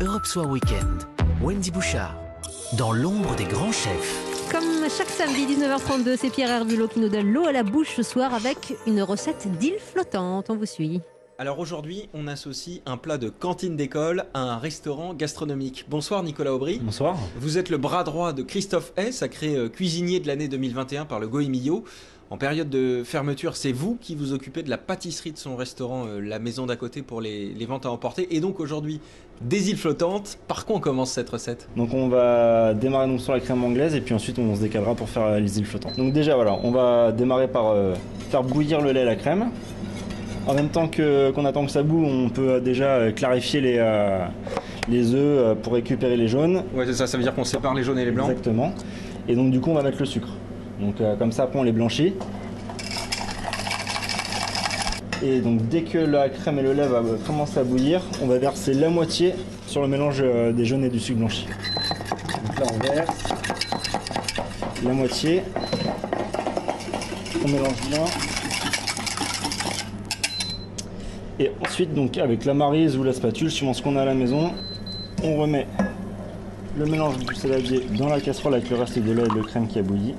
Europe Soir Weekend. Wendy Bouchard. Dans l'ombre des grands chefs. Comme chaque samedi 19h32, c'est Pierre Herbulot qui nous donne l'eau à la bouche ce soir avec une recette d'île flottante. On vous suit. Alors aujourd'hui, on associe un plat de cantine d'école à un restaurant gastronomique. Bonsoir Nicolas Aubry. Bonsoir. Vous êtes le bras droit de Christophe Hay, sacré euh, cuisinier de l'année 2021 par le Goemio. En période de fermeture, c'est vous qui vous occupez de la pâtisserie de son restaurant, euh, la maison d'à côté pour les, les ventes à emporter. Et donc aujourd'hui, des îles flottantes. Par quoi on commence cette recette? Donc on va démarrer donc sur la crème anglaise et puis ensuite on se décalera pour faire euh, les îles flottantes. Donc déjà voilà, on va démarrer par euh, faire bouillir le lait et la crème. En même temps qu'on attend que ça boue, on peut euh, déjà euh, clarifier les, euh, les œufs pour récupérer les jaunes. Ouais, c'est ça, ça veut dire qu'on sépare les jaunes et les blancs. Exactement. Et donc du coup on va mettre le sucre. Donc euh, comme ça après on les blanchit. Et donc dès que la crème et le lait va commencer à bouillir, on va verser la moitié sur le mélange des jaunes et du sucre blanchi. Donc là on verse la moitié. On mélange bien. Et ensuite donc avec la marise ou la spatule, suivant ce qu'on a à la maison, on remet le mélange du saladier dans la casserole avec le reste de lait et de crème qui a bouilli.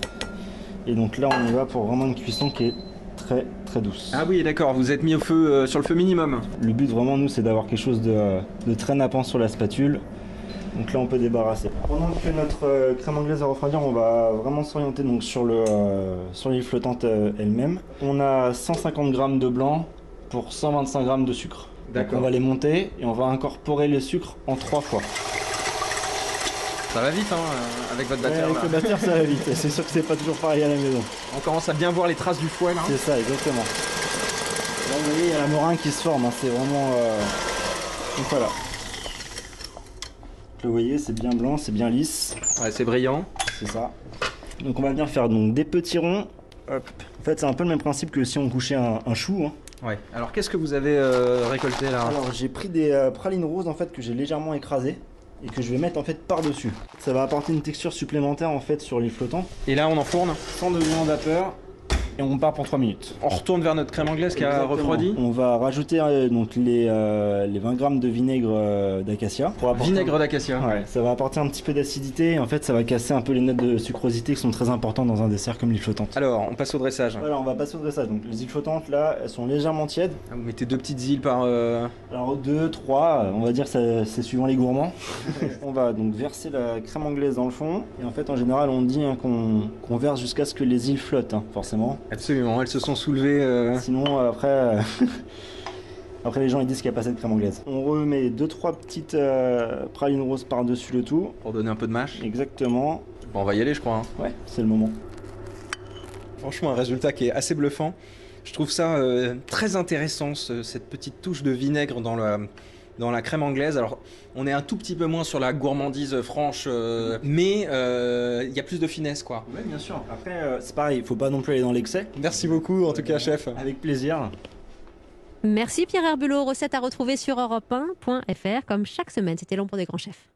Et donc là, on y va pour vraiment une cuisson qui est très très douce. Ah oui, d'accord, vous êtes mis au feu euh, sur le feu minimum. Le but vraiment, nous, c'est d'avoir quelque chose de, de très nappant sur la spatule. Donc là, on peut débarrasser. Pendant que notre euh, crème anglaise va refroidir, on va vraiment s'orienter donc sur le euh, sur flottante euh, elle-même. On a 150 g de blanc pour 125 g de sucre. Donc D'accord. on va les monter et on va incorporer le sucre en trois fois. Ça va vite, hein, euh, avec votre Ouais, batteur. avec là. le batteur, ça va vite. C'est sûr que c'est pas toujours pareil à la maison. On commence à bien voir les traces du fouet là. C'est ça, exactement. Là, vous voyez, il y a la meringue qui se forme, hein, c'est vraiment... euh, Donc voilà. Donc, Vous voyez, c'est bien blanc, c'est bien lisse, Ouais, c'est brillant. c'est ça. Donc on va bien faire donc, des petits ronds. Hop. En fait, c'est un peu le même principe que si on couchait un, un chou. hein. Ouais. Alors qu'est-ce que vous avez euh, récolté là? Alors j'ai pris des euh, pralines roses en fait que j'ai légèrement écrasées et que je vais mettre en fait par-dessus. Ça va apporter une texture supplémentaire en fait sur l'île flottante. Et là, on enfourne. 100 degrés en vapeur et on part pour 3 minutes. On retourne vers notre crème anglaise qui a Exactement. refroidi. On va rajouter euh, donc les, euh, les 20 grammes de vinaigre euh, d'acacia. pour apporter- Vinaigre d'acacia. Ouais, ça va apporter un petit peu d'acidité et en fait ça va casser un peu les notes de sucrosité qui sont très importantes dans un dessert comme l'île flottante. Alors, on passe au dressage. Voilà, on va passer au dressage. Donc les îles flottantes là, elles sont légèrement tièdes. Ah, Vous mettez deux petites îles par. euh, Alors 2, 3, on va dire que ça- c'est suivant les gourmands. on va donc verser la crème anglaise dans le fond et en fait en général on dit hein, qu'on qu'on verse jusqu'à ce que les îles flottent hein, forcément. Absolument, elles se sont soulevées. euh, Sinon, euh, après, euh, après les gens ils disent qu'il n'y a pas assez de crème anglaise. On remet 2-3 petites euh, pralines roses par-dessus le tout. pour donner un peu de mâche. Exactement. Bon, on va y aller, je crois. hein. Ouais, c'est le moment. Franchement, un résultat qui est assez bluffant. Je trouve ça euh, très intéressant, ce- cette petite touche de vinaigre dans la, dans la crème anglaise. Alors, on est un tout petit peu moins sur la gourmandise franche, euh, mais euh, il y a plus de finesse, quoi. Oui, bien sûr. Après, euh, c'est pareil, il faut pas non plus aller dans l'excès. Merci beaucoup, en tout cas, chef. Avec plaisir. Merci Pierre Herbulot. Recette à retrouver sur europe1.fr comme chaque semaine. C'était l'ombre des grands chefs.